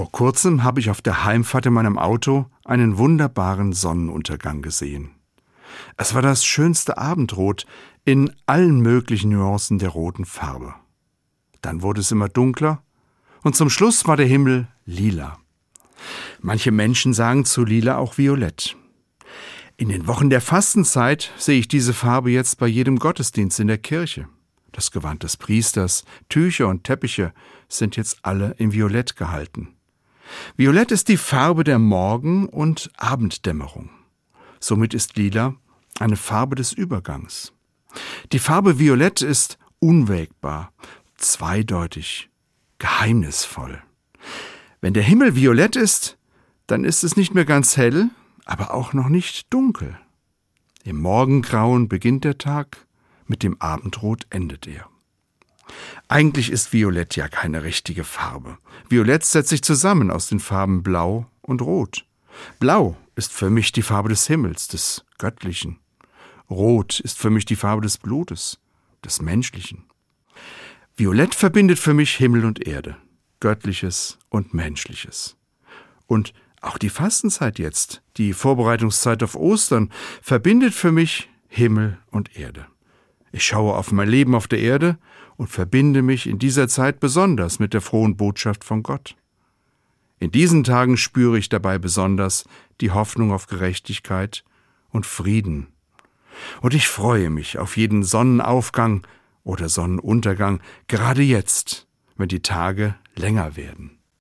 Vor kurzem habe ich auf der Heimfahrt in meinem Auto einen wunderbaren Sonnenuntergang gesehen. Es war das schönste Abendrot in allen möglichen Nuancen der roten Farbe. Dann wurde es immer dunkler und zum Schluss war der Himmel lila. Manche Menschen sagen zu lila auch violett. In den Wochen der Fastenzeit sehe ich diese Farbe jetzt bei jedem Gottesdienst in der Kirche. Das Gewand des Priesters, Tücher und Teppiche sind jetzt alle in Violett gehalten. Violett ist die Farbe der Morgen- und Abenddämmerung. Somit ist Lila eine Farbe des Übergangs. Die Farbe Violett ist unwägbar, zweideutig, geheimnisvoll. Wenn der Himmel violett ist, dann ist es nicht mehr ganz hell, aber auch noch nicht dunkel. Im Morgengrauen beginnt der Tag, mit dem Abendrot endet er. Eigentlich ist Violett ja keine richtige Farbe. Violett setzt sich zusammen aus den Farben Blau und Rot. Blau ist für mich die Farbe des Himmels, des Göttlichen. Rot ist für mich die Farbe des Blutes, des Menschlichen. Violett verbindet für mich Himmel und Erde, Göttliches und Menschliches. Und auch die Fastenzeit jetzt, die Vorbereitungszeit auf Ostern, verbindet für mich Himmel und Erde. Ich schaue auf mein Leben auf der Erde und verbinde mich in dieser Zeit besonders mit der frohen Botschaft von Gott. In diesen Tagen spüre ich dabei besonders die Hoffnung auf Gerechtigkeit und Frieden und ich freue mich auf jeden Sonnenaufgang oder Sonnenuntergang, gerade jetzt, wenn die Tage länger werden.